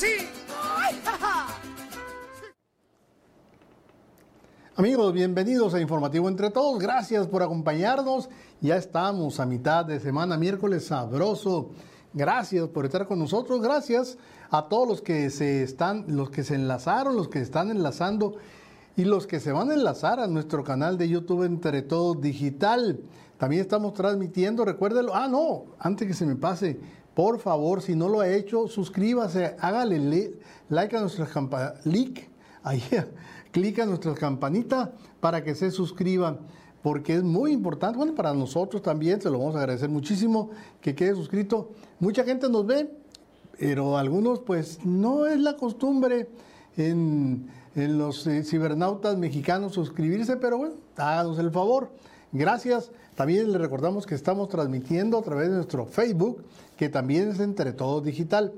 sí. Amigos, bienvenidos a Informativo Entre Todos. Gracias por acompañarnos. Ya estamos a mitad de semana, miércoles sabroso. Gracias por estar con nosotros. Gracias a todos los que se están, los que se enlazaron, los que están enlazando y los que se van a enlazar a nuestro canal de YouTube Entre Todos Digital. También estamos transmitiendo, recuérdelo. Ah, no, antes que se me pase, por favor, si no lo ha hecho, suscríbase, hágale like a nuestra campanita, ahí, clica en nuestra campanita para que se suscriban, porque es muy importante, bueno, para nosotros también, se lo vamos a agradecer muchísimo que quede suscrito. Mucha gente nos ve, pero algunos pues no es la costumbre en, los eh, cibernautas mexicanos suscribirse, pero bueno, háganos el favor. Gracias. También le recordamos que estamos transmitiendo a través de nuestro Facebook, que también es Entre Todos Digital.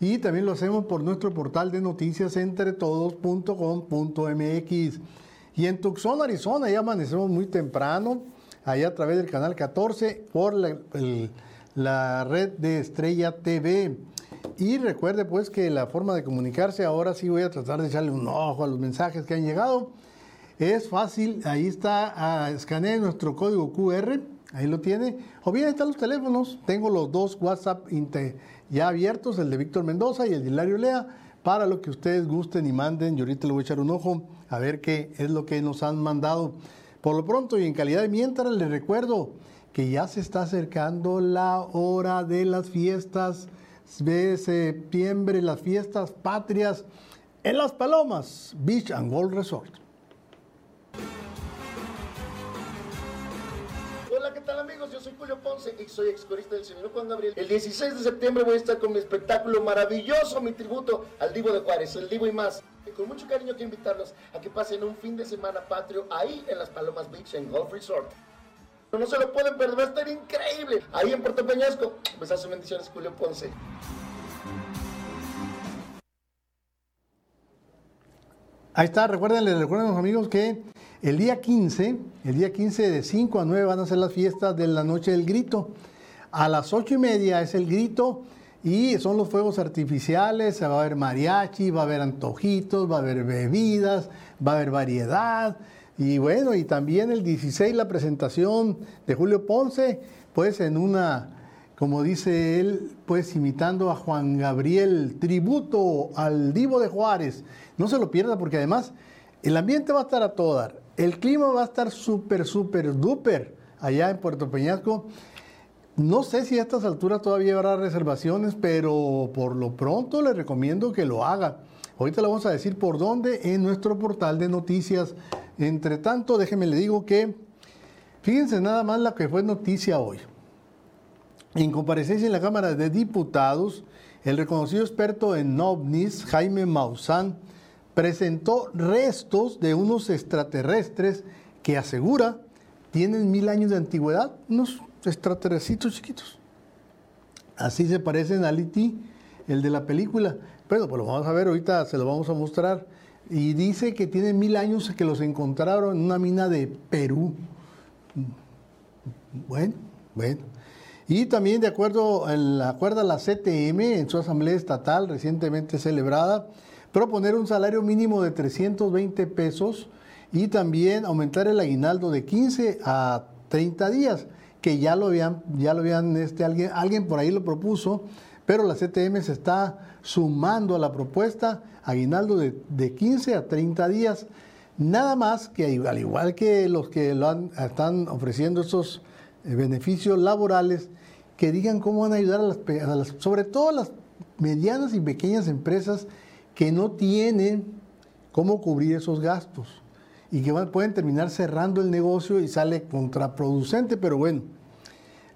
Y también lo hacemos por nuestro portal de noticias entretodos.com.mx. Y en Tucson, Arizona, ya amanecemos muy temprano, allá a través del canal 14, por la, la red de Estrella TV. Y recuerde pues que la forma de comunicarse, ahora sí voy a tratar de echarle un ojo a los mensajes que han llegado. Es fácil, ahí está, a escanear nuestro código QR, ahí lo tiene. O bien están los teléfonos, tengo los dos WhatsApp ya abiertos, el de Víctor Mendoza y el de Hilario Lea, para lo que ustedes gusten y manden. Yo ahorita le voy a echar un ojo a ver qué es lo que nos han mandado. Por lo pronto y en calidad de mientras, les recuerdo que ya se está acercando la hora de las fiestas de septiembre, las fiestas patrias en Las Palomas Beach and Golf Resort. ¿Qué tal amigos? Yo soy Julio Ponce y soy excorista del señor Juan Gabriel. El 16 de septiembre voy a estar con mi espectáculo maravilloso, mi tributo al Divo de Juárez, el Divo y más. Y con mucho cariño quiero invitarlos a que pasen un fin de semana patrio ahí en Las Palomas Beach and Golf Resort. No se lo pueden perder, va a estar increíble. Ahí en Puerto Peñasco. Besazo, bendiciones, Julio Ponce. Ahí está, recuérdenle, recuerden los amigos que el día 15, el día 15 de 5 a 9 van a ser las fiestas de la noche del grito. A las 8 y media es el grito y son los fuegos artificiales, va a haber mariachi, va a haber antojitos, va a haber bebidas, va a haber variedad. Y bueno, y también el 16 la presentación de Julio Ponce, pues en una, como dice él, pues imitando a Juan Gabriel, tributo al Divo de Juárez. No se lo pierda porque además el ambiente va a estar a todo dar. El clima va a estar súper, súper, duper allá en Puerto Peñasco. No sé si a estas alturas todavía habrá reservaciones, pero por lo pronto le recomiendo que lo haga. Ahorita le vamos a decir por dónde en nuestro portal de noticias. Entre tanto, déjeme le digo que, fíjense nada más la que fue noticia hoy. En comparecencia en la Cámara de Diputados, el reconocido experto en ovnis, Jaime Maussan, presentó restos de unos extraterrestres que asegura tienen mil años de antigüedad, unos extraterrestres chiquitos. Así se parecen a E.T., el de la película. Pero pues lo vamos a ver ahorita, se lo vamos a mostrar. Y dice que tienen mil años que los encontraron en una mina de Perú. Bueno, bueno. Y también de acuerdo, acuerdo a la CTM en su asamblea estatal recientemente celebrada, proponer un salario mínimo de 320 pesos y también aumentar el aguinaldo de 15 a 30 días, que ya lo habían, ya lo habían, este, alguien, alguien por ahí lo propuso, pero la CTM se está sumando a la propuesta aguinaldo de, de 15 a 30 días, nada más que al igual que los que lo están ofreciendo esos eh, beneficios laborales, que digan cómo van a ayudar a las, sobre todo a las medianas y pequeñas empresas que no tienen cómo cubrir esos gastos y que pueden terminar cerrando el negocio y sale contraproducente, pero bueno.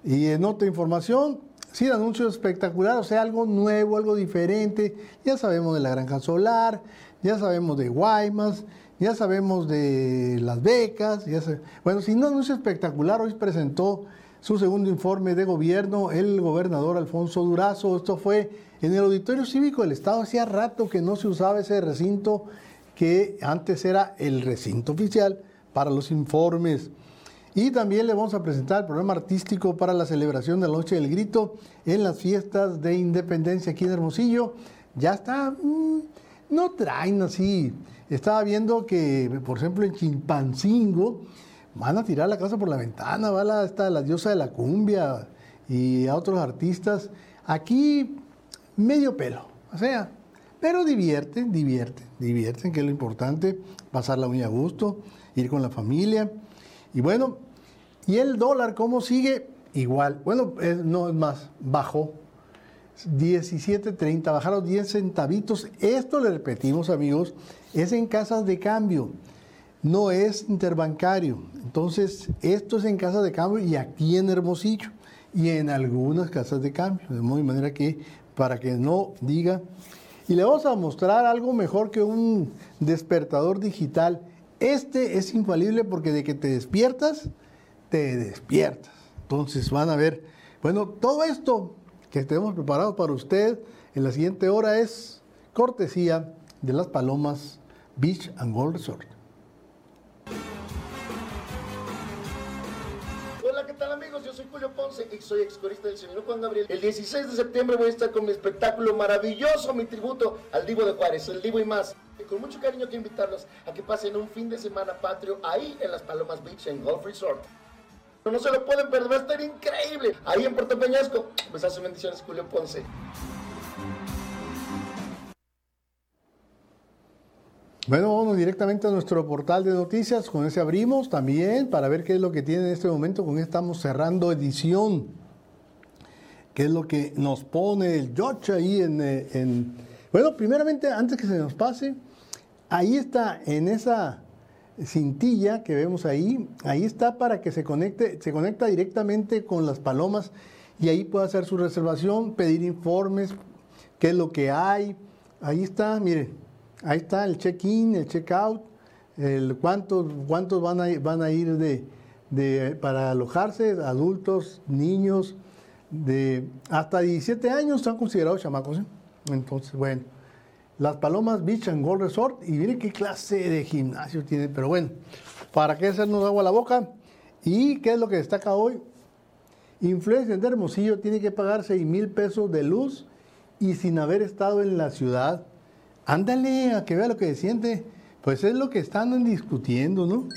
Y en otra información, sí, el anuncio espectacular, o sea, algo nuevo, algo diferente. Ya sabemos de la granja solar, ya sabemos de Guaymas, ya sabemos de las becas. Ya Bueno, sin un anuncio espectacular, hoy presentó su segundo informe de gobierno el gobernador Alfonso Durazo. Esto fue en el Auditorio Cívico del Estado. Hacía rato que no se usaba ese recinto que antes era el recinto oficial para los informes. Y también le vamos a presentar el programa artístico para la celebración de la Noche del Grito en las fiestas de Independencia aquí en Hermosillo. ya está, mm, no traen así. Estaba viendo que, por ejemplo, en Chimpancingo van a tirar la casa por la ventana, va la, está la diosa de la cumbia y a otros artistas. Aquí, medio pelo, o sea, pero divierten, divierten, divierten, que es lo importante, pasar la uña a gusto, ir con la familia. Y bueno, ¿y el dólar cómo sigue? Igual. Bueno, no es más, bajó. 17.30, bajaron 10 centavitos. Esto le repetimos, amigos, es en casas de cambio, no es interbancario. Entonces, esto es en casas de cambio y aquí en Hermosillo y en algunas casas de cambio. De modo manera que, para que no diga. Y le vamos a mostrar algo mejor que un despertador digital. Este es infalible porque de que te despiertas, te despiertas. Entonces van a ver, bueno, todo esto que tenemos preparado para usted en la siguiente hora es cortesía de las Palomas Beach and Golf Resort. Soy Julio Ponce y soy excorista del señor Juan Gabriel. El 16 de septiembre voy a estar con mi espectáculo maravilloso, mi tributo al Divo de Juárez, el Divo y más. Y con mucho cariño quiero invitarlos a que pasen un fin de semana patrio ahí en las Palomas Beach and Golf Resort. No se lo pueden perder, va a estar increíble. Ahí en Puerto Peñasco. Pues hace bendiciones, Julio Ponce. Bueno, vamos directamente a nuestro portal de noticias. Con ese abrimos también para ver qué es lo que tiene en este momento. Con estamos cerrando edición. ¿Qué es lo que nos pone el George ahí en, eh, en... Bueno, primeramente, antes que se nos pase, ahí está en esa cintilla que vemos ahí, ahí está para que se conecte, se conecta directamente con las palomas y ahí puede hacer su reservación, pedir informes, qué es lo que hay. Ahí está, mire, ahí está el check-in, el check-out, el cuántos, cuántos van a, ir para alojarse, adultos, niños, de hasta 17 años están considerados chamacos. ¿eh? Entonces, bueno. Las Palomas Beach and Golf Resort. Y miren qué clase de gimnasio tiene. Pero bueno, ¿para qué hacernos agua a la boca? ¿Y qué es lo que destaca hoy? Influencia de Hermosillo tiene que pagar 6 mil pesos de luz y sin haber estado en la ciudad. Ándale a que vea lo que siente. Pues es lo que están discutiendo, ¿no?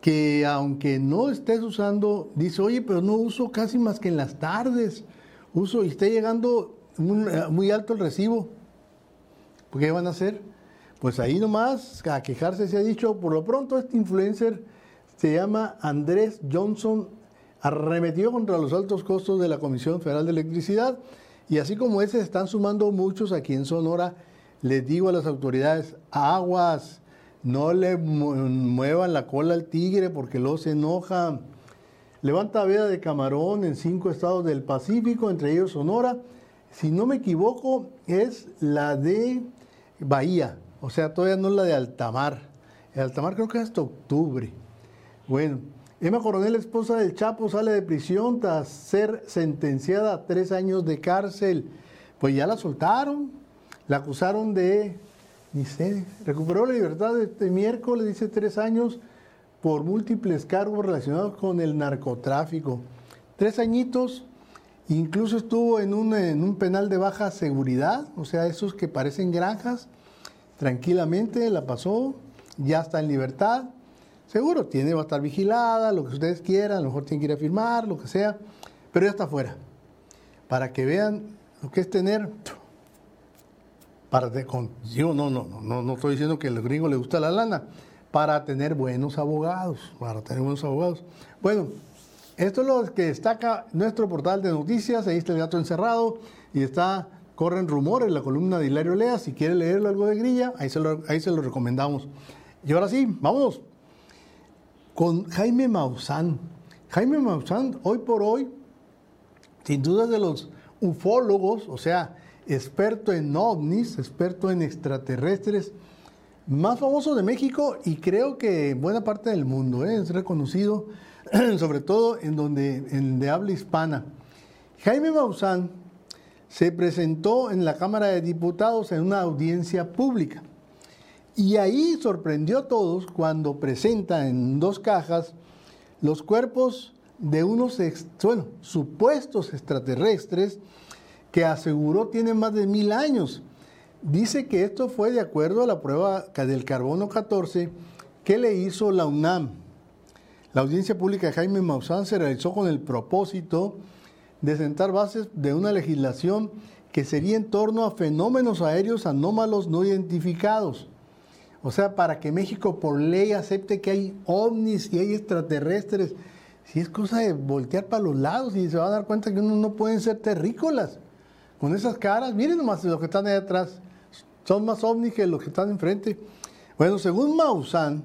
Que aunque no estés usando, dice, oye, pero no uso casi más que en las tardes. Uso y está llegando muy alto el recibo. ¿Qué van a hacer? Pues ahí nomás, a quejarse se ha dicho, por lo pronto este influencer se llama Andrés Johnson, arremetió contra los altos costos de la Comisión Federal de Electricidad y así como ese se están sumando muchos aquí en Sonora, les digo a las autoridades, aguas, no le muevan la cola al tigre porque luego se enoja. Levanta veda de camarón en cinco estados del Pacífico, entre ellos Sonora. Si no me equivoco, es la de Bahía, o sea, todavía no es la de Altamar. El Altamar creo que es hasta octubre. Bueno, Emma Coronel, esposa del Chapo, sale de prisión tras ser sentenciada a tres años de cárcel. Pues ya la soltaron, la acusaron de, sé, recuperó la libertad este miércoles, dice tres años, por múltiples cargos relacionados con el narcotráfico. Tres añitos, incluso estuvo en un, en un penal de baja seguridad, o sea, esos que parecen granjas, tranquilamente la pasó, ya está en libertad. Seguro, tiene, va a estar vigilada, lo que ustedes quieran, a lo mejor tiene que ir a firmar, lo que sea, pero ya está afuera. Para que vean lo que es tener. Para con, yo no, no, no, no estoy diciendo que a los gringos les gusta la lana, para tener buenos abogados, para tener buenos abogados. Bueno, esto es lo que destaca nuestro portal de noticias, ahí está el gato encerrado y está corren rumores la columna de Hilario Lea. Si quiere leerlo algo de grilla, ahí se, lo, ahí se lo recomendamos. Y ahora sí, vámonos con Jaime Maussan. Jaime Maussan, hoy por hoy, sin duda de los ufólogos, o sea, experto en ovnis, experto en extraterrestres, más famoso de México y creo que en buena parte del mundo, ¿eh? es reconocido, sobre todo en donde en de habla hispana. Jaime Maussan se presentó en la Cámara de Diputados en una audiencia pública. Y ahí sorprendió a todos cuando presenta en dos cajas los cuerpos de unos bueno, supuestos extraterrestres que aseguró tienen más de mil años. dice que esto fue de acuerdo a la prueba del carbono 14 que le hizo la UNAM. La audiencia pública de Jaime Maussan se realizó con el propósito de sentar bases de una legislación que sería en torno a fenómenos aéreos anómalos no identificados. O sea, para que México por ley acepte que hay ovnis y hay extraterrestres, si es cosa de voltear para los lados y se va a dar cuenta que uno no pueden ser terrícolas. Con esas caras, miren nomás los que están ahí atrás, son más ovnis que los que están enfrente. Bueno, según Maussan,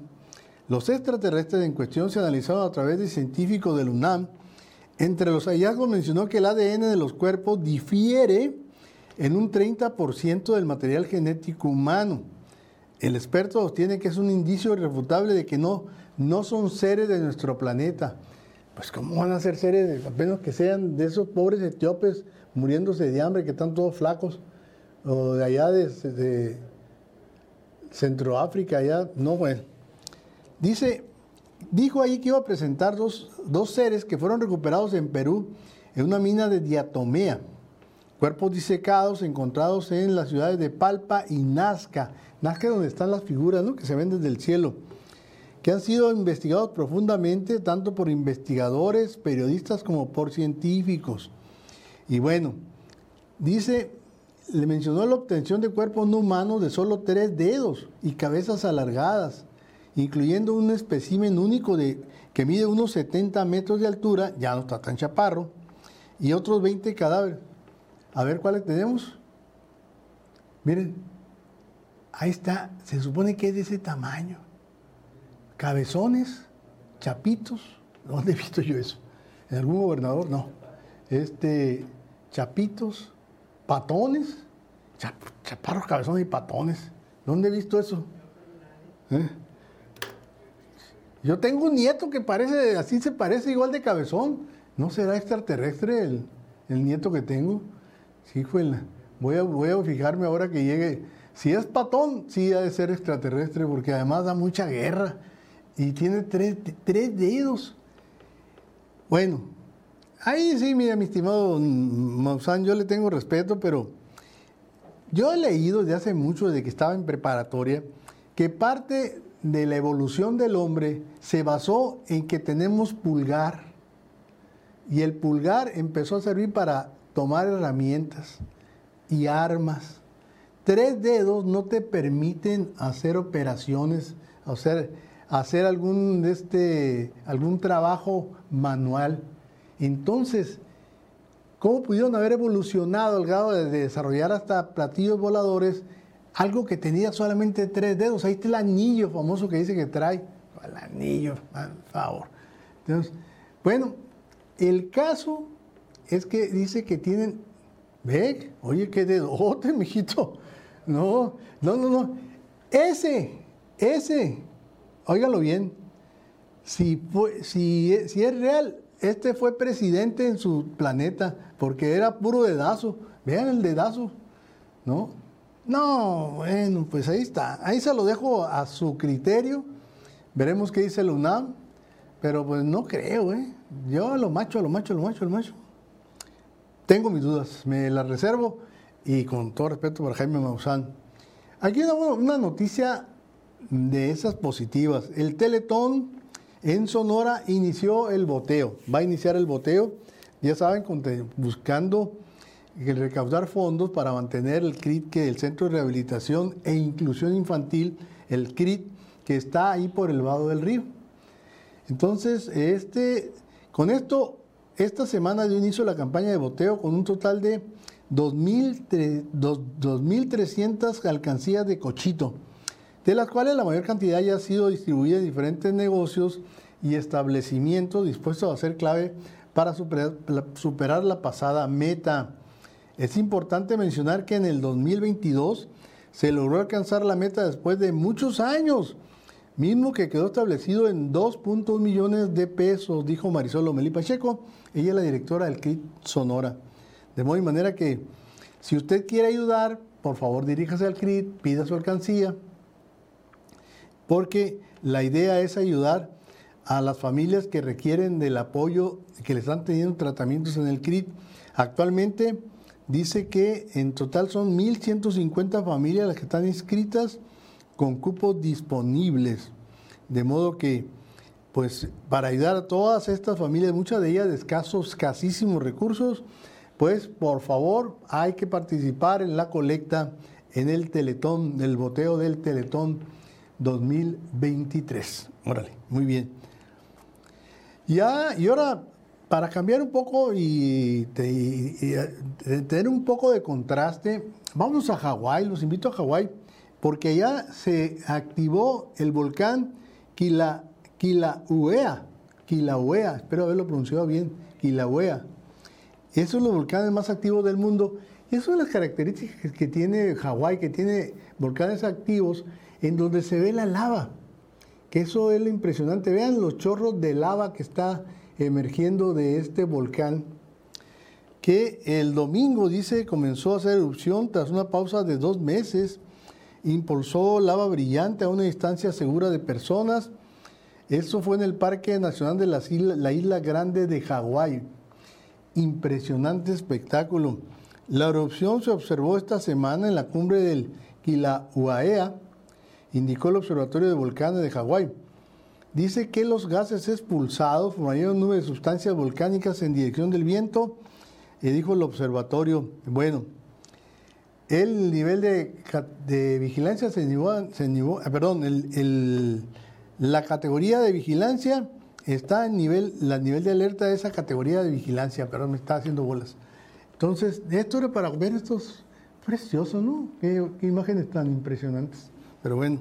los extraterrestres en cuestión se analizaron a través de científicos del UNAM. Entre los hallazgos mencionó que el ADN de los cuerpos difiere en un 30% del material genético humano. El experto sostiene que es un indicio irrefutable de que no, no son seres de nuestro planeta. Pues ¿cómo van a ser seres, apenas que sean de esos pobres etíopes muriéndose de hambre, que están todos flacos, o de allá de, de Centroáfrica, allá? No, bueno. Dice, dijo ahí que iba a presentar dos, seres que fueron recuperados en Perú en una mina de diatomea. Cuerpos disecados encontrados en las ciudades de Palpa y Nazca. Nazca es donde están las figuras ¿no? que se ven desde el cielo. Que han sido investigados profundamente tanto por investigadores, periodistas como por científicos. Y bueno, dice, le mencionó la obtención de cuerpos no humanos de solo tres dedos y cabezas alargadas incluyendo un espécimen único de, que mide unos 70 metros de altura, ya no está tan chaparro, y otros 20 cadáveres. A ver cuáles tenemos. Miren, ahí está, se supone que es de ese tamaño. Cabezones, chapitos, ¿dónde he visto yo eso? ¿En algún gobernador? No. Este, chapitos, patones, chaparros, cabezones y patones. ¿Dónde he visto eso? ¿Eh? Yo tengo un nieto que parece, así se parece igual de cabezón. ¿No será extraterrestre el, nieto que tengo? Sí, fue voy a, voy a fijarme ahora que llegue. Si es patón, sí ha de ser extraterrestre, porque además da mucha guerra y tiene tres, dedos. Bueno, ahí sí, mira, mi estimado Maussan, yo le tengo respeto, pero yo he leído desde hace mucho, desde que estaba en preparatoria, que parte de la evolución del hombre se basó en que tenemos pulgar y el pulgar empezó a servir para tomar herramientas y armas. Tres dedos no te permiten hacer operaciones, hacer, hacer algún, este, algún trabajo manual. Entonces, ¿cómo pudieron haber evolucionado al grado de desarrollar hasta platillos voladores algo que tenía solamente tres dedos. Ahí está el anillo famoso que dice que trae. El anillo, por favor. Bueno, el caso es que dice que tienen. Ve, oye, qué dedote, mijito. No, no, no, no. Ese, ese, óigalo bien. Si, si es real, este fue presidente en su planeta, porque era puro dedazo. Vean el dedazo, ¿no? No, bueno, pues ahí está. Ahí se lo dejo a su criterio. Veremos qué dice el UNAM. Pero pues no creo, ¿eh? Yo lo macho, lo macho, lo macho, lo macho. Tengo mis dudas, me las reservo y con todo respeto para Jaime Maussan. Aquí una, una noticia de esas positivas. El Teletón en Sonora inició el boteo. Va a iniciar el boteo, ya saben, buscando recaudar fondos para mantener el CRIT, que el Centro de Rehabilitación e Inclusión Infantil, el CRIT, que está ahí por el vado del río. Entonces, este, con esto, esta semana dio inicio la campaña de boteo con un total de 2.300 alcancías de cochito, de las cuales la mayor cantidad ya ha sido distribuida en diferentes negocios y establecimientos dispuestos a ser clave para superar la pasada meta. Es importante mencionar que en el 2022 se logró alcanzar la meta después de muchos años, mismo que quedó establecido en 2.1 millones de pesos, dijo Marisol Lomelí Pacheco, ella es la directora del CRIT Sonora. De modo y manera que si usted quiere ayudar, por favor diríjase al CRIT, pida su alcancía, porque la idea es ayudar a las familias que requieren del apoyo, que le están teniendo tratamientos en el CRIT. Actualmente dice que en total son 1.150 familias las que están inscritas con cupos disponibles. De modo que, pues, para ayudar a todas estas familias, muchas de ellas de escasos, escasísimos recursos, pues, por favor, hay que participar en la colecta en el Teletón, el boteo del Teletón 2023. Órale, muy bien. Ya, y ahora, para cambiar un poco y, tener un poco de contraste, vamos a Hawái, los invito a Hawái, porque allá se activó el volcán Kila, Kilauea, Kilauea, espero haberlo pronunciado bien, Kilauea. Es uno de los volcanes más activos del mundo. Y es las características que tiene Hawái, que tiene volcanes activos en donde se ve la lava. Que eso es lo impresionante. Vean los chorros de lava que está emergiendo de este volcán, que el domingo, dice, comenzó a hacer erupción tras una pausa de dos meses, impulsó lava brillante a una distancia segura de personas. Eso fue en el Parque Nacional de la Isla Grande de Hawái. Impresionante espectáculo. La erupción se observó esta semana en la cumbre del Kilauea, indicó el Observatorio de Volcanes de Hawái. Dice que los gases expulsados formaron nubes de sustancias volcánicas en dirección del viento, y dijo el observatorio. Bueno, el nivel de, vigilancia se niveló, se ah, perdón, la categoría de vigilancia está en nivel, la nivel de alerta de esa categoría de vigilancia, perdón, me está haciendo bolas. Entonces, esto era para ver estos preciosos, ¿no? qué imágenes tan impresionantes. Pero bueno.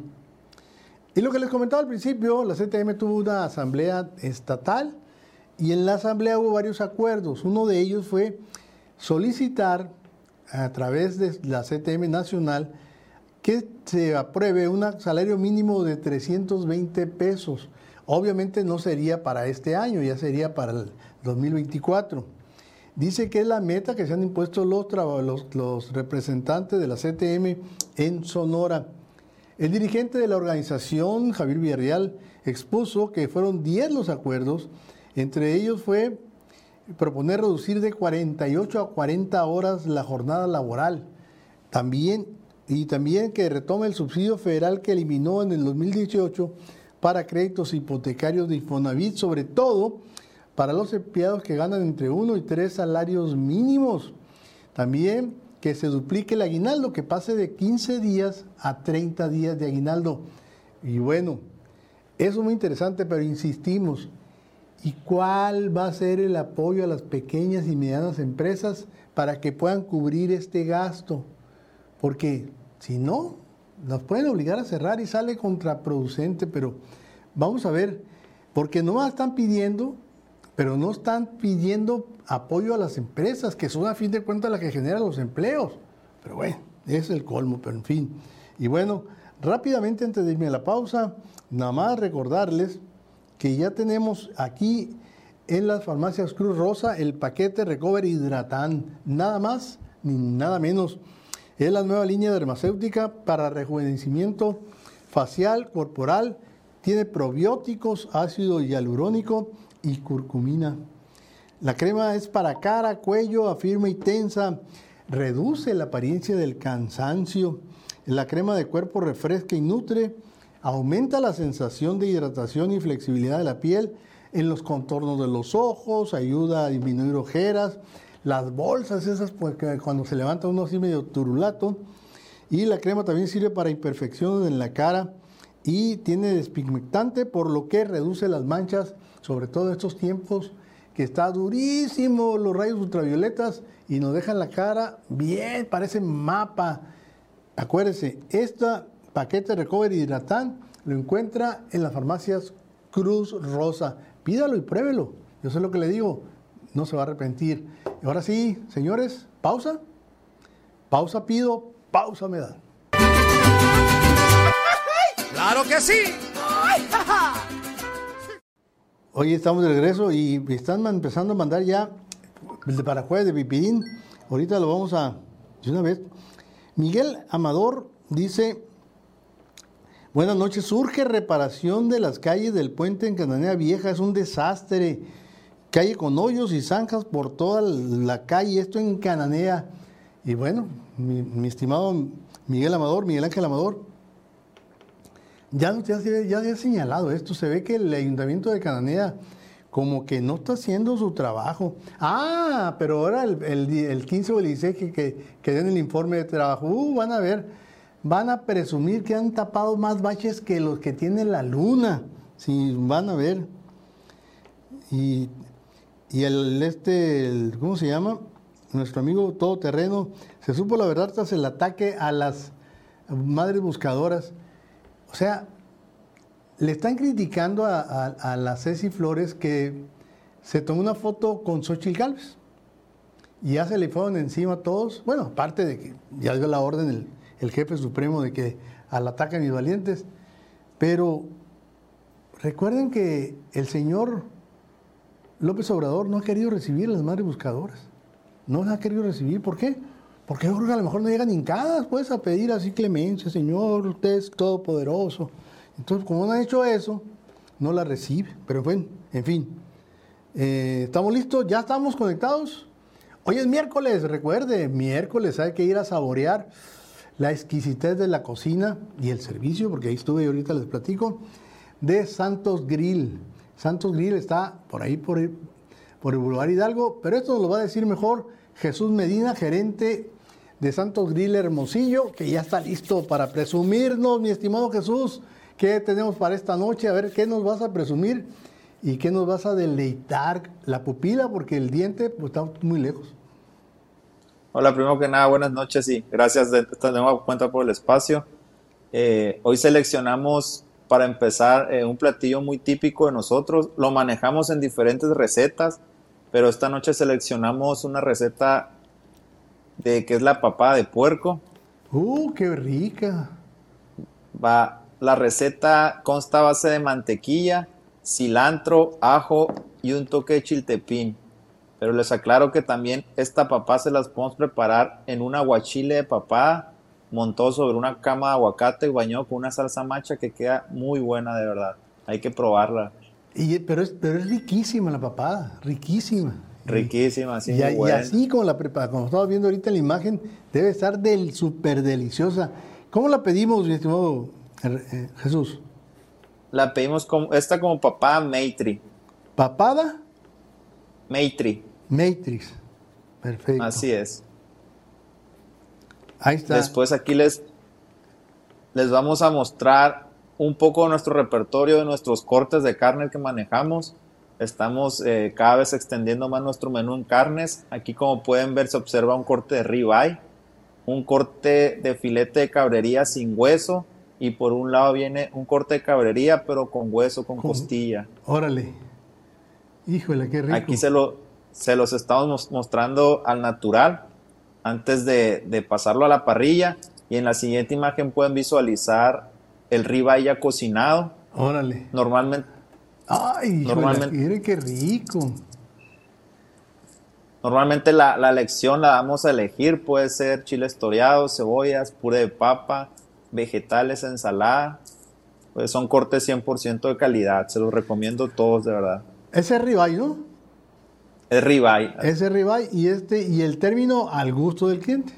Y lo que les comentaba al principio, la CTM tuvo una asamblea estatal y en la asamblea hubo varios acuerdos. Uno de ellos fue solicitar a través de la CTM nacional que se apruebe un salario mínimo de 320 pesos. Obviamente no sería para este año, ya sería para el 2024. Dice que es la meta que se han impuesto los, los, los representantes de la CTM en Sonora. El dirigente de la organización, Javier Villarreal, expuso que fueron 10 los acuerdos, entre ellos fue proponer reducir de 48 a 40 horas la jornada laboral. También y también que retome el subsidio federal que eliminó en el 2018 para créditos hipotecarios de Infonavit, sobre todo para los empleados que ganan entre 1 y 3 salarios mínimos. También que se duplique el aguinaldo, que pase de 15 días a 30 días de aguinaldo. Y bueno, eso es muy interesante, pero insistimos, ¿y cuál va a ser el apoyo a las pequeñas y medianas empresas para que puedan cubrir este gasto? Porque si no, nos pueden obligar a cerrar y sale contraproducente, pero vamos a ver, porque no están pidiendo pero no están pidiendo apoyo a las empresas, que son a fin de cuentas las que generan los empleos. Pero bueno, es el colmo, pero en fin. Y bueno, rápidamente antes de irme a la pausa, nada más recordarles que ya tenemos aquí en las farmacias Cruz Rosa el paquete Recover Hidratán, nada más ni nada menos. Es la nueva línea dermacéutica para rejuvenecimiento facial, corporal, tiene probióticos, ácido hialurónico, y curcumina. La crema es para cara, cuello, afirma y tensa, reduce la apariencia del cansancio. La crema de cuerpo refresca y nutre, aumenta la sensación de hidratación y flexibilidad de la piel en los contornos de los ojos, ayuda a disminuir ojeras, las bolsas esas pues, cuando se levanta uno así medio turulato. Y la crema también sirve para imperfecciones en la cara y tiene despigmentante, por lo que reduce las manchas sobre todo estos tiempos que está durísimo los rayos ultravioletas y nos dejan la cara bien, parece mapa. Acuérdese, este paquete Recover Hidratán lo encuentra en las farmacias Cruz Rosa. Pídalo y pruébelo. Yo sé lo que le digo, no se va a arrepentir. Y ahora sí, señores, pausa. Pausa pido, pausa me dan. ¡Claro que sí! Hoy estamos de regreso y están empezando a mandar ya el de Paraguay de Pipidín. Ahorita lo vamos a de una vez. Miguel Amador dice, buenas noches, surge reparación de las calles del puente en Cananea Vieja, es un desastre. Calle con hoyos y zanjas por toda la calle, esto en Cananea. Y bueno, mi, estimado Miguel Amador, Miguel Ángel Amador, ya, ya, ya había señalado esto. Se ve que el ayuntamiento de Cananea como que no está haciendo su trabajo. Ah, pero ahora el, el, 15 o el 16 que, que, den el informe de trabajo, uh, van a ver, van a presumir que han tapado más baches que los que tiene la luna. Sí, van a ver. Y, y el, este, ¿cómo se llama? Nuestro amigo todoterreno, se supo la verdad tras el ataque a las madres buscadoras. O sea, le están criticando a, la Ceci Flores que se tomó una foto con Xochitl Galvez. Y ya se le fueron encima a todos. Bueno, aparte de que ya dio la orden el, jefe supremo de que al ataque a mis valientes. Pero recuerden que el señor López Obrador no ha querido recibir a las madres buscadoras. No las ha querido recibir. ¿Por qué? Porque yo creo que a lo mejor no llegan hincadas, pues, a pedir así clemencia, Señor, usted es todopoderoso. Entonces, como no ha hecho eso, no la recibe. Pero bueno, en fin. Eh, ¿Estamos listos? ¿Ya estamos conectados? Hoy es miércoles, recuerde, miércoles hay que ir a saborear la exquisitez de la cocina y el servicio, porque ahí estuve y ahorita les platico, de Santos Grill. Santos Grill está por ahí, por por el Boulevard Hidalgo, pero esto nos lo va a decir mejor Jesús Medina, gerente de Santos Grill Hermosillo, que ya está listo para presumirnos, mi estimado Jesús. ¿Qué tenemos para esta noche? A ver, ¿qué nos vas a presumir y qué nos vas a deleitar la pupila? Porque el diente pues, está muy lejos. Hola, primero que nada, buenas noches y gracias de, cuenta por el espacio. Eh, hoy seleccionamos para empezar eh, un platillo muy típico de nosotros. Lo manejamos en diferentes recetas, pero esta noche seleccionamos una receta de que es la papada de puerco. ¡Uh, qué rica! Va, la receta consta a base de mantequilla, cilantro, ajo y un toque de chiltepín. Pero les aclaro que también esta papá se las podemos preparar en un aguachile de papada montado sobre una cama de aguacate y bañado con una salsa macha que queda muy buena de verdad. Hay que probarla. Y, pero, es, pero es riquísima la papada, riquísima. Riquísima, sí. Y, y así como la prepara, como estamos viendo ahorita en la imagen, debe estar del súper deliciosa. ¿Cómo la pedimos, mi estimado eh, Jesús. La pedimos como, esta como papada Maitri. ¿Papada? Maitri. Matrix. Perfecto. Así es. Ahí está. Después aquí les, les vamos a mostrar un poco de nuestro repertorio de nuestros cortes de carne que manejamos. Estamos eh, cada vez extendiendo más nuestro menú en carnes. Aquí como pueden ver se observa un corte de ribeye, un corte de filete de cabrería sin hueso, y por un lado viene un corte de cabrería, pero con hueso, con, costilla. Órale. Híjole, qué rico. Aquí se, lo, se los estamos mostrando al natural antes de, pasarlo a la parrilla. Y en la siguiente imagen pueden visualizar el ribeye ya cocinado. Órale. Normalmente. Ay, normalmente, qué rico. Normalmente la, la elección la vamos a elegir, puede ser chiles toreados, cebollas, puré de papa, vegetales, ensalada. Pues son cortes 100% de calidad, se los recomiendo todos de verdad. Ese es ribeye, ¿no? Es ribeye. Ese ribeye y este y el término al gusto del cliente.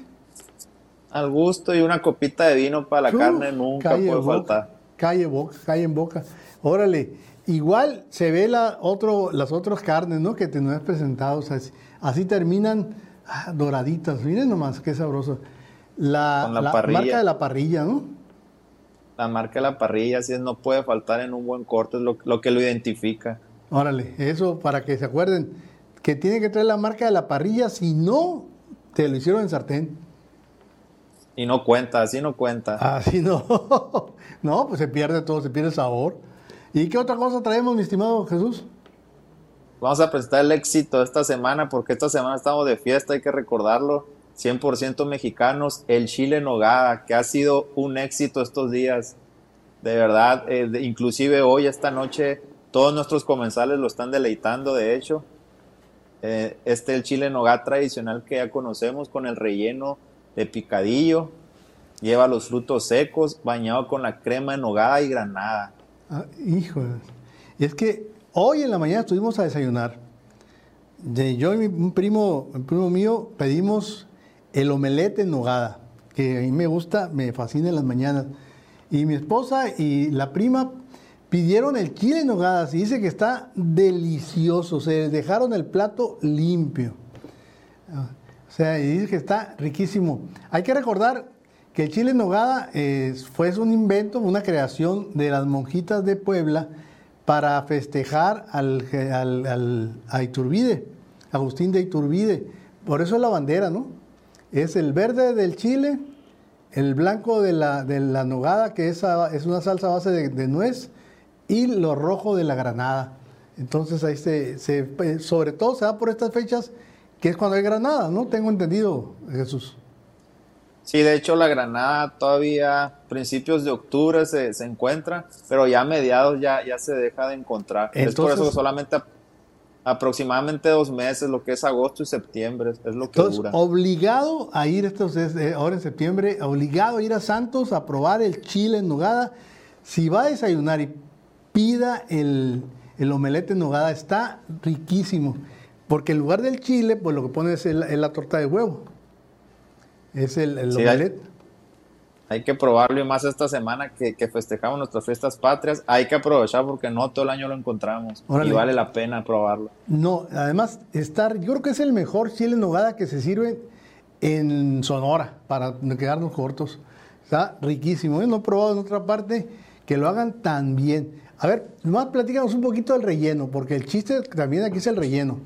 Al gusto y una copita de vino para la carne nunca puede faltar. Calle boca, calle en boca. Órale, igual se ve la otro, las otras carnes, ¿no? Que te no has presentado, así, terminan ah, doraditas. Miren nomás qué sabroso. La, marca de la parrilla, ¿no? La marca de la parrilla, así es, no puede faltar en un buen corte, es lo, que lo identifica. Órale, eso para que se acuerden, que tiene que traer la marca de la parrilla, si no, te lo hicieron en sartén. Y no cuenta, así no cuenta. Así no. no, pues se pierde todo, se pierde el sabor. ¿Y qué otra cosa traemos, mi estimado Jesús? Vamos a presentar el éxito esta semana, porque esta semana estamos de fiesta, hay que recordarlo 100% mexicanos, el chile nogada, que ha sido un éxito estos días. De verdad, eh, inclusive hoy, esta noche, todos nuestros comensales lo están deleitando, de hecho. Eh, este el chile nogada tradicional que ya conocemos con el relleno de picadillo. Lleva los frutos secos, bañado con la crema de nogada y granada. Ah, hijo, y es que hoy en la mañana estuvimos a desayunar. De, yo y un primo, un primo mío pedimos el omelete en nogada, que a mí me gusta, me fascina en las mañanas. Y mi esposa y la prima pidieron el chile en nogada, y dice que está delicioso, se dejaron el plato limpio. O sea, y dice que está riquísimo. Hay que recordar que el chile nogada eh, fue un invento, una creación de las monjitas de Puebla para festejar al, a Iturbide, Agustín de Iturbide. Por eso es la bandera, ¿no? Es el verde del chile, el blanco de la, nogada, que es, una salsa base de, nuez, y lo rojo de la granada. Entonces ahí se, se, sobre todo se da por estas fechas, que es cuando hay granada, ¿no? Tengo entendido, Jesús. Sí, de hecho la granada todavía principios de octubre se, se encuentra, pero ya a mediados ya, ya se deja de encontrar. es por eso que solamente aproximadamente dos meses, lo que es agosto y septiembre, es lo que dura. Obligado a ir estos, eh, ahora en septiembre, obligado a ir a Santos a probar el chile en nogada. Si va a desayunar y pida el, el omelete en nogada, está riquísimo. Porque en lugar del chile, pues lo que pone es, la torta de huevo. Es el, el Hay, que probarlo y más esta semana que, festejamos nuestras fiestas patrias. Hay que aprovechar porque no todo el año lo encontramos. Y vale la pena probarlo. No, además, estar, yo creo que es el mejor chile en nogada que se sirve en Sonora, para quedarnos cortos. Está riquísimo. Yo no he probado en otra parte que lo hagan tan bien. A ver, nomás platícanos un poquito del relleno, porque el chiste también aquí es el relleno.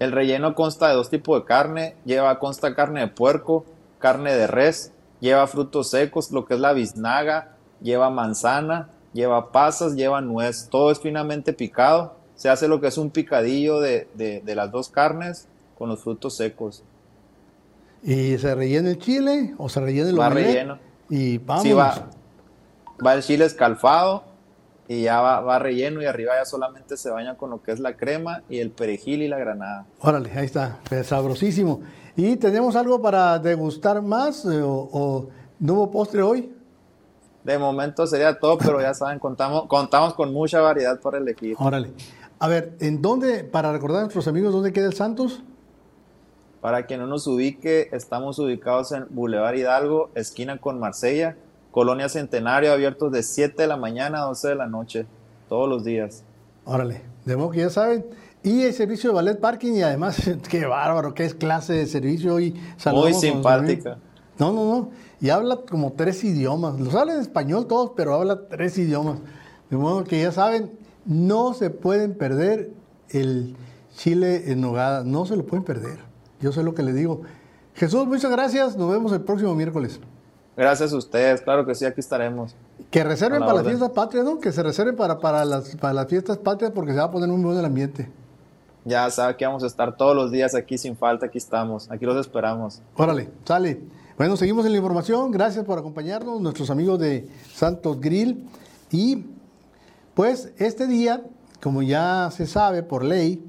El relleno consta de dos tipos de carne, lleva consta carne de puerco, carne de res, lleva frutos secos, lo que es la biznaga, lleva manzana, lleva pasas, lleva nuez, todo es finamente picado. Se hace lo que es un picadillo de, las dos carnes con los frutos secos. ¿Y se rellena el chile o se rellena el Va relleno. Y vamos. Sí, va, va el chile escalfado, y ya va, relleno y arriba ya solamente se baña con lo que es la crema y el perejil y la granada. Órale, ahí está, sabrosísimo. ¿Y tenemos algo para degustar más eh, o, nuevo postre hoy? De momento sería todo, pero ya saben, contamos, contamos con mucha variedad para elegir. Órale. A ver, ¿en dónde, para recordar a nuestros amigos, dónde queda el Santos? Para quien no nos ubique, estamos ubicados en Boulevard Hidalgo, esquina con Marsella, Colonia Centenario, abiertos de 7 de la mañana a 12 de la noche, todos los días. Órale, de modo que ya saben. Y el servicio de ballet parking y además, qué bárbaro, qué es clase de servicio y Muy simpática. No, no, no. Y habla como tres idiomas. Los habla en español todos, pero habla tres idiomas. De modo que ya saben, no se pueden perder el chile en nogada. No se lo pueden perder. Yo sé lo que le digo. Jesús, muchas gracias. Nos vemos el próximo miércoles. Gracias a ustedes, claro que sí, aquí estaremos. Que reserven para las fiestas patrias, ¿no? Que se reserven para, para, las, para las fiestas patrias porque se va a poner muy buen el ambiente. Ya sabe que vamos a estar todos los días aquí sin falta, aquí estamos, aquí los esperamos. Órale, sale. Bueno, seguimos en la información, gracias por acompañarnos, nuestros amigos de Santos Grill. Y pues este día, como ya se sabe por ley,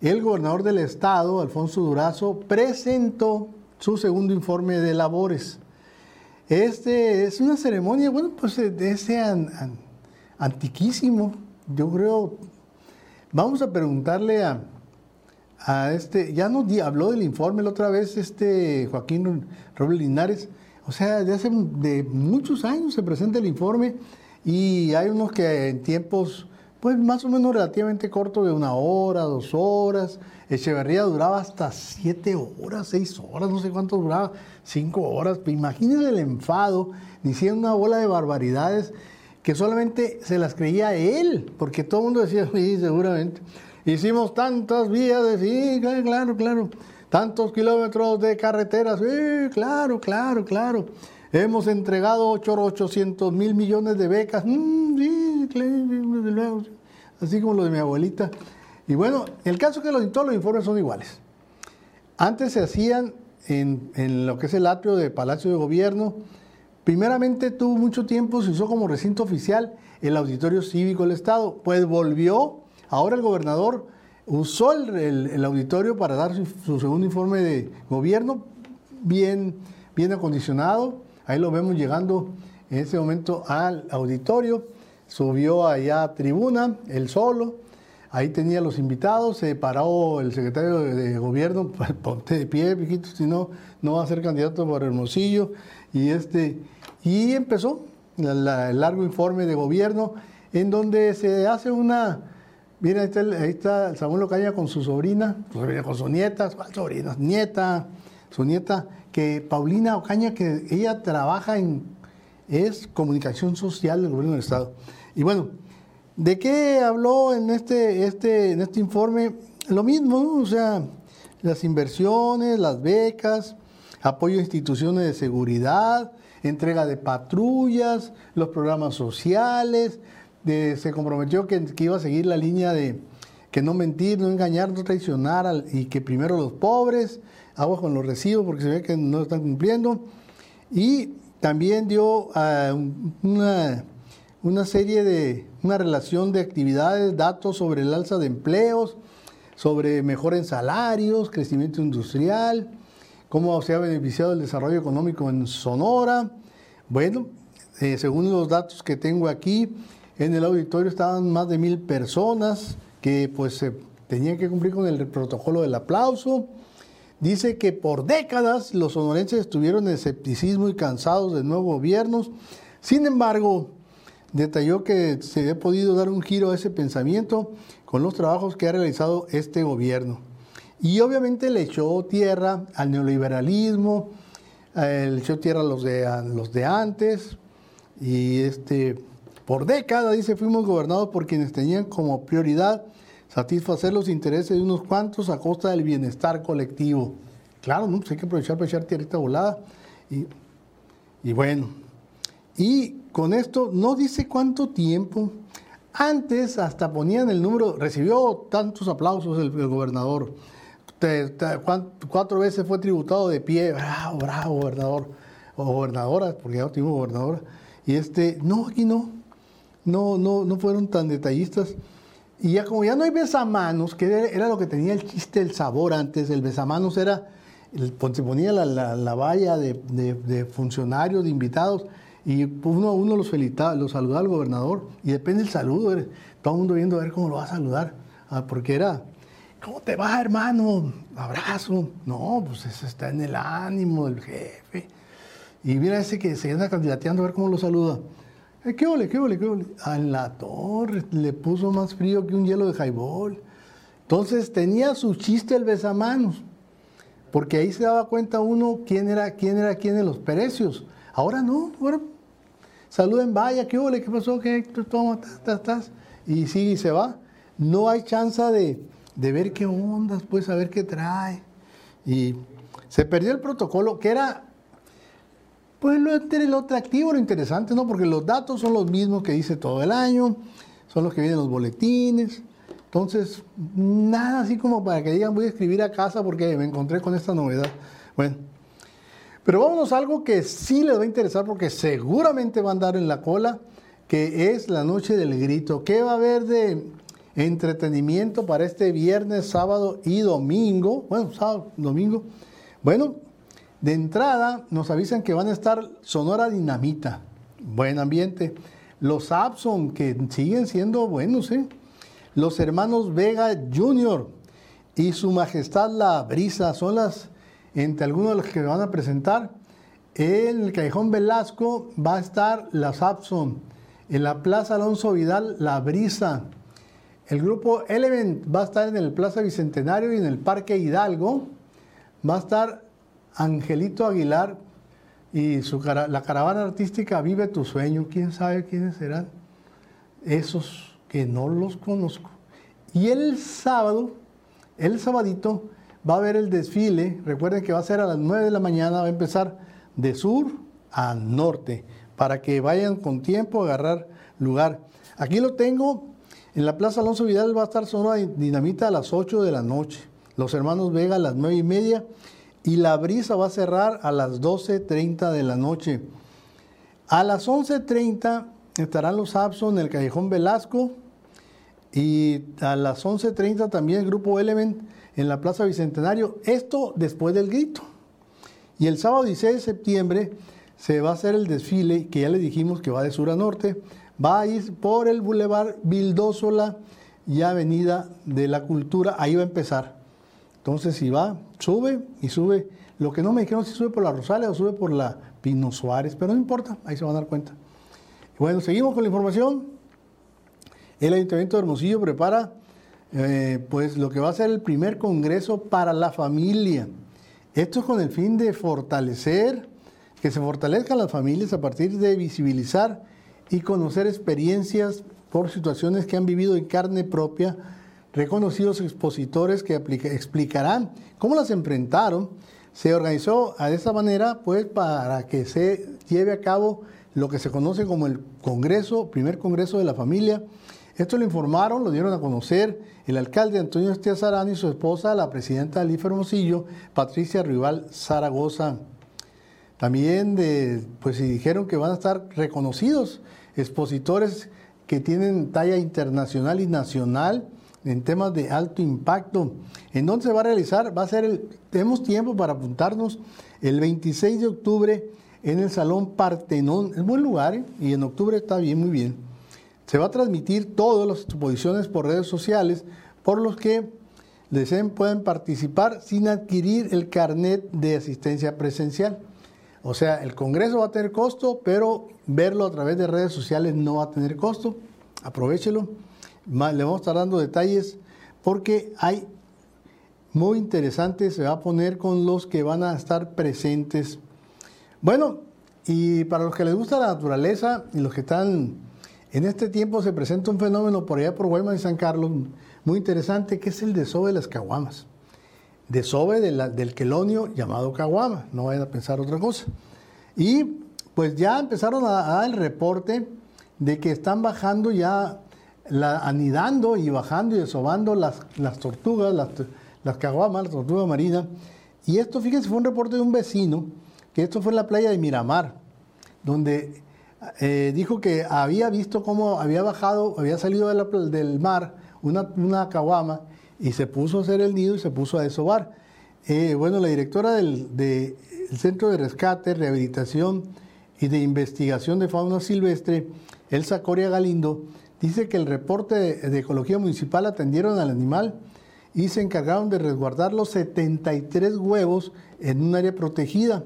el gobernador del estado, Alfonso Durazo, presentó su segundo informe de labores. Este es una ceremonia, bueno, pues de ese antiquísimo. Yo creo, vamos a preguntarle a, a este, ya nos habló del informe la otra vez este Joaquín Robles Linares, o sea, de hace de muchos años se presenta el informe y hay unos que en tiempos, pues más o menos relativamente cortos, de una hora, dos horas, Echeverría duraba hasta siete horas, seis horas, no sé cuánto duraba, cinco horas. Imagínense el enfado, diciendo una bola de barbaridades que solamente se las creía él, porque todo el mundo decía, sí, seguramente. Hicimos tantas vías, de, sí, claro, claro, Tantos kilómetros de carreteras, sí, claro, claro, claro. Hemos entregado 800 mil millones de becas, mm, así como lo de mi abuelita. Y bueno, el caso es que todos los informes son iguales. Antes se hacían en, lo que es el atrio de Palacio de Gobierno. Primeramente tuvo mucho tiempo, se usó como recinto oficial el Auditorio Cívico del Estado. Pues volvió, ahora el gobernador usó el, auditorio para dar su, segundo informe de gobierno, bien, bien acondicionado. Ahí lo vemos llegando en este momento al auditorio. Subió allá a tribuna, él solo Ahí tenía los invitados, se paró el secretario de, gobierno, ponte de pie, viejito, si no, no va a ser candidato por Hermosillo. Y, este, y empezó el largo informe de gobierno en donde se hace una... Mira, ahí está, Samuel Locaña con su sobrina, con su nieta, ¿cuál sobrina? Nieta, su nieta, que Paulina Ocaña, que ella trabaja en, es comunicación social del gobierno del Estado. Y bueno, ¿De qué habló en este, este, en este informe? Lo mismo, o sea, las inversiones, las becas, apoyo a instituciones de seguridad, entrega de patrullas, los programas sociales. se comprometió que, iba a seguir la línea de que no mentir, no engañar, no traicionar y que primero los pobres, agua con los recibos porque se ve que no están cumpliendo. Y también dio ah, una una serie de, una relación de actividades, datos sobre el alza de empleos, sobre mejora en salarios, crecimiento industrial, cómo se ha beneficiado el desarrollo económico en Sonora. Bueno, eh, según los datos que tengo aquí, en el auditorio estaban más de mil personas que pues tenían que cumplir con el protocolo del aplauso. Dice que por décadas los sonorenses estuvieron en escepticismo y cansados de nuevos gobiernos. Sin embargo, detalló que se ha podido dar un giro a ese pensamiento con los trabajos que ha realizado este gobierno. Y obviamente le echó tierra al neoliberalismo, le echó tierra a los de, los de antes, y este, por décadas, dice, fuimos gobernados por quienes tenían como prioridad satisfacer los intereses de unos cuantos a costa del bienestar colectivo. Claro, ¿no? Pues hay que aprovechar para echar tierrita volada. Y, y bueno, y con esto no dice cuánto tiempo. Antes hasta ponían el número, recibió tantos aplausos el, gobernador. cuatro veces fue tributado de pie, bravo, bravo, gobernador, o gobernadora, porque ya tengo gobernadora. Y este, no, aquí no, no, no, no fueron tan detallistas. Y ya como ya no hay besamanos, que era, lo que tenía el chiste, el sabor antes, el besamanos era, se ponía la, valla de, de funcionarios, de invitados, y uno, uno los felicitaba, los saludaba al gobernador y depende del saludo, todo el mundo viendo a ver cómo lo va a saludar, ah, porque era, ¿cómo te va hermano? Abrazo. No, pues eso está en el ánimo del jefe. Y mira ese que se anda candidateando a ver cómo lo saluda. Eh, ¿Qué ole, qué ole, qué ole? A la torre le puso más frío que un hielo de jaibol. Entonces tenía su chiste el besamanos, porque ahí se daba cuenta uno quién era quién era quién de los perecios. Ahora no, ahora saluden, vaya, ¿qué ole? ¿Qué pasó? ¿Qué? Toma, estás, y sigue y se va. No hay chance de, ver qué ondas, pues, a ver qué trae. Y se perdió el protocolo, que era, pues, lo, lo atractivo, lo interesante, ¿no? Porque los datos son los mismos que dice todo el año, son los que vienen en los boletines. Entonces, nada así como para que digan, voy a escribir a casa porque me encontré con esta novedad. Bueno, pero vámonos a algo que sí les va a interesar porque seguramente va a andar en la cola, que es la noche del grito. ¿Qué va a haber de entretenimiento para este viernes, sábado y domingo? Bueno, sábado, domingo. Bueno, de entrada nos avisan que van a estar Sonora Dinamita, buen ambiente. Los Abson, que siguen siendo buenos, ¿eh? Los hermanos Vega Jr. y su majestad la Brisa son las entre algunos de los que van a presentar. En el Callejón Velasco va a estar la Sapson. En la Plaza Alonso Vidal, La Brisa. El grupo Element va a estar en el Plaza Bicentenario y en el Parque Hidalgo. Va a estar Angelito Aguilar y su, la caravana artística Vive tu sueño. ¿Quién sabe quiénes serán? Esos que no los conozco. Y el sábado, el sabadito, va a haber el desfile, recuerden que va a ser a las 9 de la mañana, va a empezar de sur a norte, para que vayan con tiempo a agarrar lugar. Aquí lo tengo, en la Plaza Alonso Vidal va a estar Sonora Dinamita a las 8 de la noche, los hermanos Vega a las 9 y media, y la brisa va a cerrar a las 12.30 de la noche. A las 11.30 estarán los Abson en el Callejón Velasco, y a las 11.30 también el grupo Element en la Plaza Bicentenario. Esto después del grito. Y el sábado 16 de septiembre se va a hacer el desfile, que ya le dijimos que va de sur a norte. Va a ir por el Boulevard Vildósola, y Avenida de la Cultura, ahí va a empezar. Entonces, si va, sube y sube. Lo que no me dijeron si sube por la Rosales o sube por la Pino Suárez, pero no importa, ahí se van a dar cuenta. Bueno, seguimos con la información. El Ayuntamiento de Hermosillo prepara eh, pues lo que va a ser el primer congreso para la familia. Esto es con el fin de fortalecer, que se fortalezcan las familias a partir de visibilizar y conocer experiencias por situaciones que han vivido en carne propia, reconocidos expositores que explicarán cómo las enfrentaron. Se organizó de esta manera pues para que se lleve a cabo lo que se conoce como el Congreso, primer Congreso de la Familia. Esto lo informaron, lo dieron a conocer el alcalde Antonio Estiazarán y su esposa, la presidenta IFE Hermosillo, Patricia Rival Zaragoza. También pues dijeron que van a estar reconocidos expositores que tienen talla internacional y nacional en temas de alto impacto. ¿En dónde se va a realizar? Va a ser el, tenemos tiempo para apuntarnos el 26 de octubre en el Salón Partenón. Es buen lugar ¿eh? y en octubre está bien, muy bien. Se va a transmitir todas las exposiciones por redes sociales, por los que deseen pueden participar sin adquirir el carnet de asistencia presencial. O sea, el Congreso va a tener costo, pero verlo a través de redes sociales no va a tener costo. Aprovechelo. Le vamos a estar dando detalles porque hay muy interesante, se va a poner con los que van a estar presentes. Bueno, y para los que les gusta la naturaleza y los que están en este tiempo se presenta un fenómeno por allá por Guaymas y San Carlos muy interesante que es el desove de las caguamas. Desove del quelonio llamado caguama, no vayan a pensar otra cosa. Y pues ya empezaron a, dar el reporte de que están bajando ya, anidando y bajando y desobando las, las tortugas, las, las caguamas, las tortugas marinas. Y esto, fíjense, fue un reporte de un vecino, que esto fue en la playa de Miramar, donde eh, dijo que había visto cómo había bajado, había salido del mar una, una caguama y se puso a hacer el nido y se puso a desovar. Eh, bueno, la directora del, Centro de Rescate, Rehabilitación y de Investigación de Fauna Silvestre, Elsa Coria Galindo, dice que el reporte de, Ecología Municipal atendieron al animal y se encargaron de resguardar los 73 huevos en un área protegida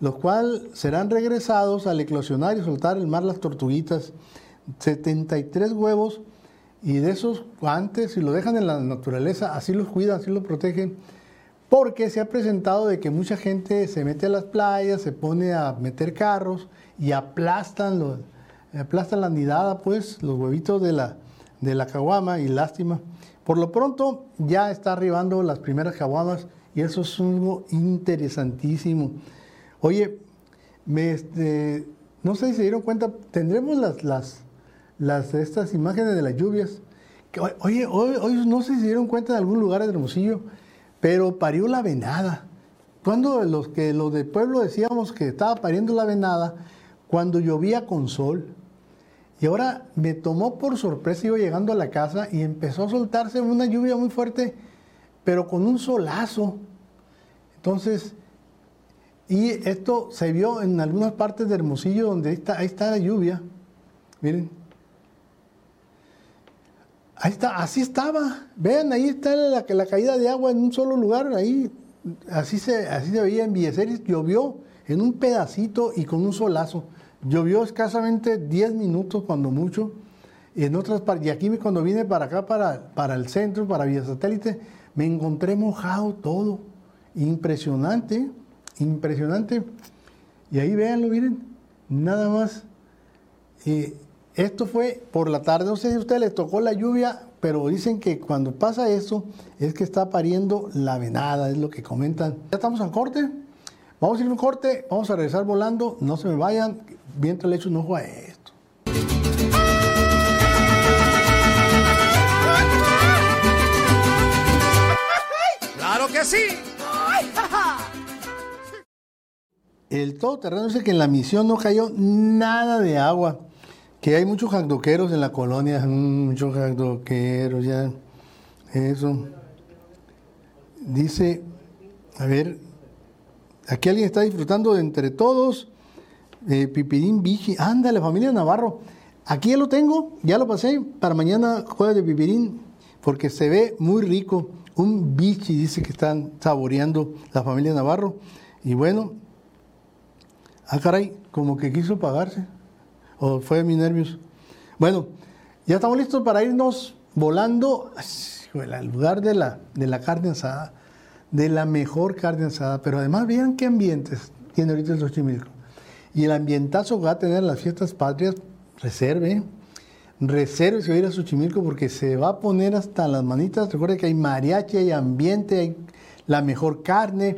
los cuales serán regresados al eclosionar y soltar el mar las tortuguitas. 73 huevos y de esos antes, si lo dejan en la naturaleza, así los cuidan, así los protegen, porque se ha presentado de que mucha gente se mete a las playas, se pone a meter carros y aplastan, los, aplastan la nidada, pues, los huevitos de la, de la caguama y lástima. Por lo pronto ya está arribando las primeras caguamas y eso es algo interesantísimo. Oye, me, este, no sé si se dieron cuenta, tendremos las, las, las estas imágenes de las lluvias. oye, hoy, no sé si se dieron cuenta de algún lugar de Hermosillo, pero parió la venada. Cuando los que los del pueblo decíamos que estaba pariendo la venada, cuando llovía con sol. Y ahora me tomó por sorpresa, iba llegando a la casa y empezó a soltarse una lluvia muy fuerte, pero con un solazo. Entonces, y esto se vio en algunas partes de Hermosillo donde ahí está, la lluvia. Miren. Ahí está, así estaba. Vean, ahí está la, caída de agua en un solo lugar. Ahí, así se, así se veía en Villeceris. Llovió en un pedacito y con un solazo. Llovió escasamente 10 minutos, cuando mucho. En otras y aquí cuando vine para acá, para, para el centro, para Villa Satélite, me encontré mojado todo. Impresionante. Impresionante. Y ahí véanlo, miren, nada más. esto fue por la tarde, no sé si a ustedes les tocó la lluvia, pero dicen que cuando pasa eso es que está pariendo la venada, es lo que comentan. Ya estamos al corte, vamos a ir a un corte, vamos a regresar volando, no se me vayan, mientras le echo un ojo a esto. ¡Claro que sí! El todoterreno dice que en la misión no cayó nada de agua, que hay muchos jacdoqueros en la colonia, mm, muchos jacdoqueros, ya, eso. Dice, a ver, aquí alguien está disfrutando de entre todos, eh, Pipirín Vigi, ándale, familia Navarro, Aquí ya lo tengo, ya lo pasé para mañana jueves de pipirín, porque se ve muy rico. Un bichi dice que están saboreando la familia Navarro. Y bueno, ah, caray, como que quiso pagarse. O fue de mis nervios. Bueno, ya estamos listos para irnos volando al lugar de la, de la carne asada, de la mejor carne asada. Pero además, vean qué ambientes tiene ahorita el Xochimilco. Y el ambientazo que va a tener las fiestas patrias, reserve, reserve si va a ir a Xochimilco porque se va a poner hasta las manitas. Recuerde que hay mariachi, hay ambiente, hay la mejor carne.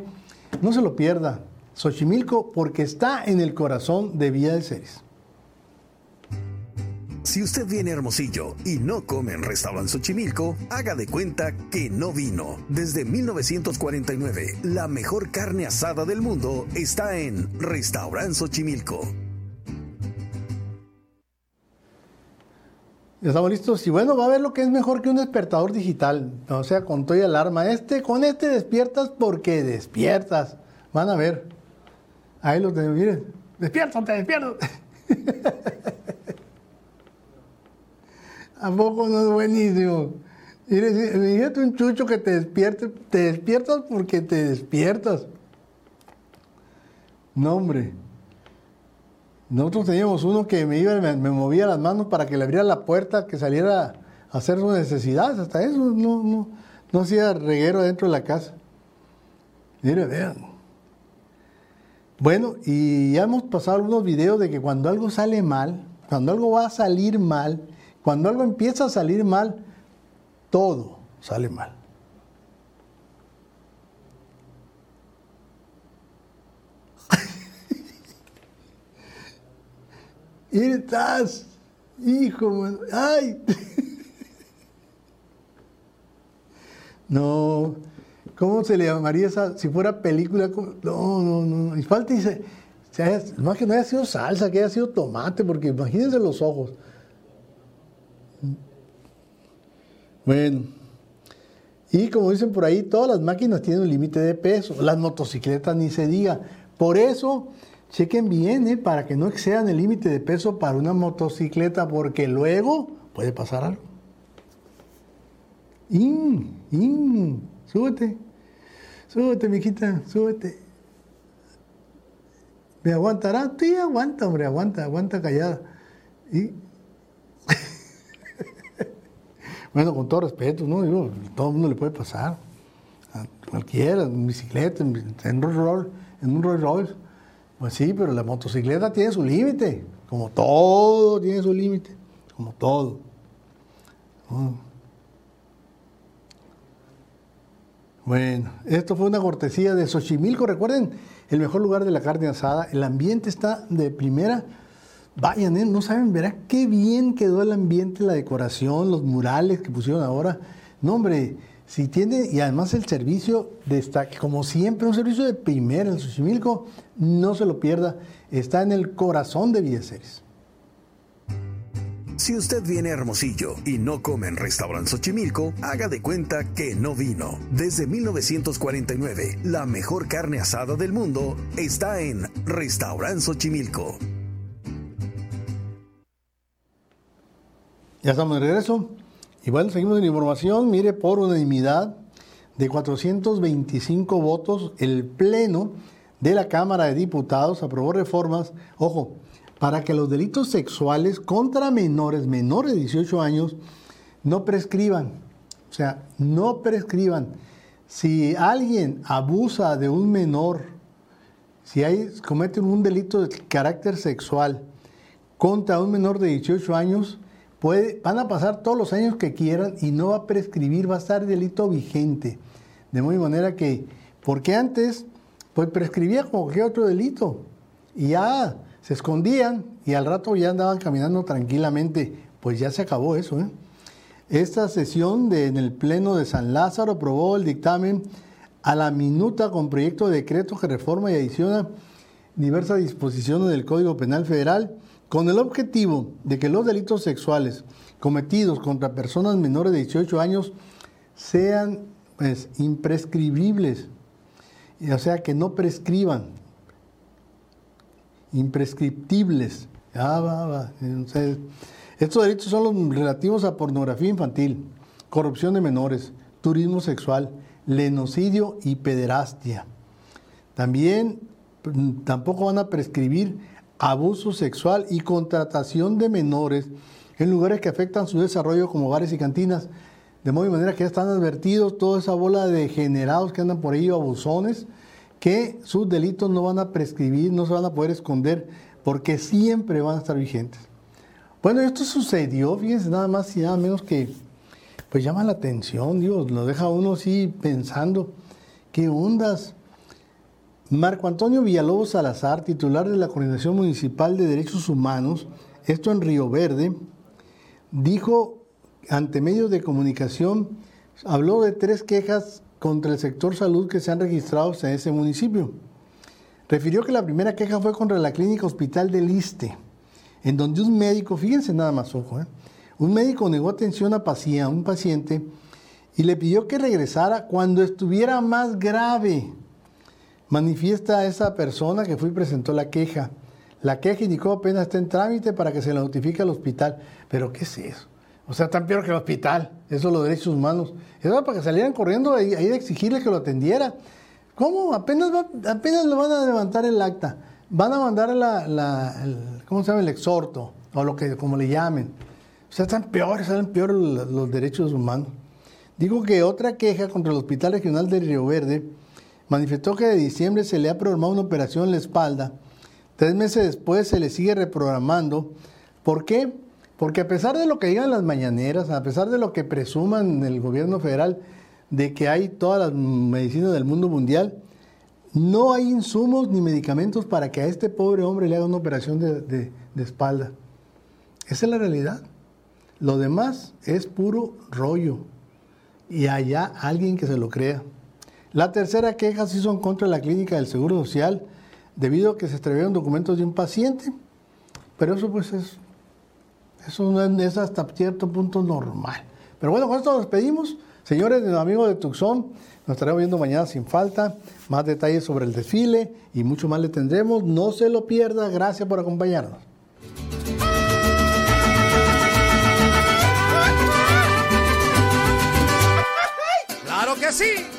No se lo pierda. Xochimilco porque está en el corazón de Villa de Ceres. Si usted viene Hermosillo y no come en Restaurant Xochimilco, haga de cuenta que no vino. Desde 1949, la mejor carne asada del mundo está en Restaurant Xochimilco. Ya estamos listos. Y bueno, va a ver lo que es mejor que un despertador digital. O sea, con todo y alarma. Este, con este despiertas porque despiertas. Van a ver. Ahí lo tenemos. Miren. Despierta, te despierto. ¿A poco no es buenísimo? Fíjate un chucho que te despierte, te despiertas porque te despiertas. No, hombre. Nosotros teníamos uno que me iba, me, movía las manos para que le abriera la puerta, que saliera a hacer sus necesidades. Hasta eso no, no, no hacía reguero dentro de la casa. Mire, vean. Bueno, y ya hemos pasado algunos videos de que cuando algo sale mal, cuando algo va a salir mal, cuando algo empieza a salir mal, todo sale mal. y estás, hijo, ay. no, ¿cómo se le llamaría esa, si fuera película? No, no, no. Y falta dice, más que no haya sido salsa, que haya sido tomate, porque imagínense los ojos. Bueno, y como dicen por ahí, todas las máquinas tienen un límite de peso, las motocicletas ni se diga. Por eso, chequen bien ¿eh? para que no excedan el límite de peso para una motocicleta, porque luego puede pasar algo. In, in, súbete, súbete, mijita, súbete. ¿Me aguantará? Sí, aguanta, hombre, aguanta, aguanta callada. Y Bueno, con todo respeto, ¿no? Digo, todo el mundo le puede pasar. A cualquiera, en bicicleta, en, un Rolls en un Rolls Royce. Pues sí, pero la motocicleta tiene su límite. Como todo tiene su límite. Como todo. Bueno, esto fue una cortesía de Xochimilco. Recuerden, el mejor lugar de la carne asada. El ambiente está de primera. Vayan, ¿eh? no saben, verá qué bien quedó el ambiente, la decoración, los murales que pusieron ahora. No, hombre, si tiene, y además el servicio destaca, como siempre, un servicio de primera en Xochimilco, no se lo pierda, está en el corazón de Villaceres. Si usted viene a Hermosillo y no come en Restaurant Xochimilco, haga de cuenta que no vino. Desde 1949, la mejor carne asada del mundo está en Restaurant Xochimilco. Ya estamos de regreso. Y bueno, seguimos en información. Mire, por unanimidad de 425 votos, el Pleno de la Cámara de Diputados aprobó reformas, ojo, para que los delitos sexuales contra menores, menores de 18 años, no prescriban. O sea, no prescriban. Si alguien abusa de un menor, si hay, comete un delito de carácter sexual contra un menor de 18 años, van a pasar todos los años que quieran y no va a prescribir, va a estar delito vigente. De muy manera que, porque antes, pues prescribía como cualquier otro delito y ya se escondían y al rato ya andaban caminando tranquilamente. Pues ya se acabó eso. ¿eh? Esta sesión de, en el Pleno de San Lázaro aprobó el dictamen a la minuta con proyecto de decreto que reforma y adiciona diversas disposiciones del Código Penal Federal con el objetivo de que los delitos sexuales cometidos contra personas menores de 18 años sean pues, imprescribibles, o sea, que no prescriban, imprescriptibles. va, va. Estos delitos son los relativos a pornografía infantil, corrupción de menores, turismo sexual, lenocidio y pederastia. También mm, tampoco van a prescribir abuso sexual y contratación de menores en lugares que afectan su desarrollo como bares y cantinas. De modo y manera que ya están advertidos toda esa bola de degenerados que andan por ahí, abusones, que sus delitos no van a prescribir, no se van a poder esconder, porque siempre van a estar vigentes. Bueno, esto sucedió, fíjense, nada más y nada menos que, pues llama la atención, Dios, lo deja uno así pensando, ¿qué ondas? Marco Antonio Villalobos Salazar, titular de la Coordinación Municipal de Derechos Humanos, esto en Río Verde, dijo ante medios de comunicación, habló de tres quejas contra el sector salud que se han registrado en ese municipio. Refirió que la primera queja fue contra la clínica hospital del Iste en donde un médico, fíjense nada más, ojo, ¿eh? un médico negó atención a, paciente, un paciente y le pidió que regresara cuando estuviera más grave. Manifiesta esa persona que fue y presentó la queja. La queja indicó apenas está en trámite para que se la notifique al hospital. Pero ¿qué es eso? O sea, tan peor que el hospital. Eso es los derechos humanos. Eso era para que salieran corriendo ahí, de exigirle que lo atendiera. ¿Cómo? Apenas, apenas lo van a levantar el acta van a mandar la, el, ¿cómo se llama? El exhorto, o lo que como le llamen. O sea, están peores, están peores los, derechos humanos. Digo que otra queja contra el Hospital Regional de Río Verde manifestó que de diciembre se le ha programado una operación en la espalda. Tres meses después se le sigue reprogramando. ¿Por qué? Porque a pesar de lo que digan las mañaneras, a pesar de lo que presuman el gobierno federal de que hay todas las medicinas del mundo mundial, no hay insumos ni medicamentos para que a este pobre hombre le haga una operación de, espalda. Esa es la realidad. Lo demás es puro rollo. Y allá alguien que se lo crea. La tercera queja sí son contra la clínica del Seguro Social, debido a que se extraviaron documentos de un paciente. Pero eso pues es, eso es hasta cierto punto normal. Pero bueno, con esto nos despedimos. Señores, amigos de Tucson, nos estaremos viendo mañana sin falta. Más detalles sobre el desfile y mucho más le tendremos. No se lo pierda. Gracias por acompañarnos. ¡Claro que sí!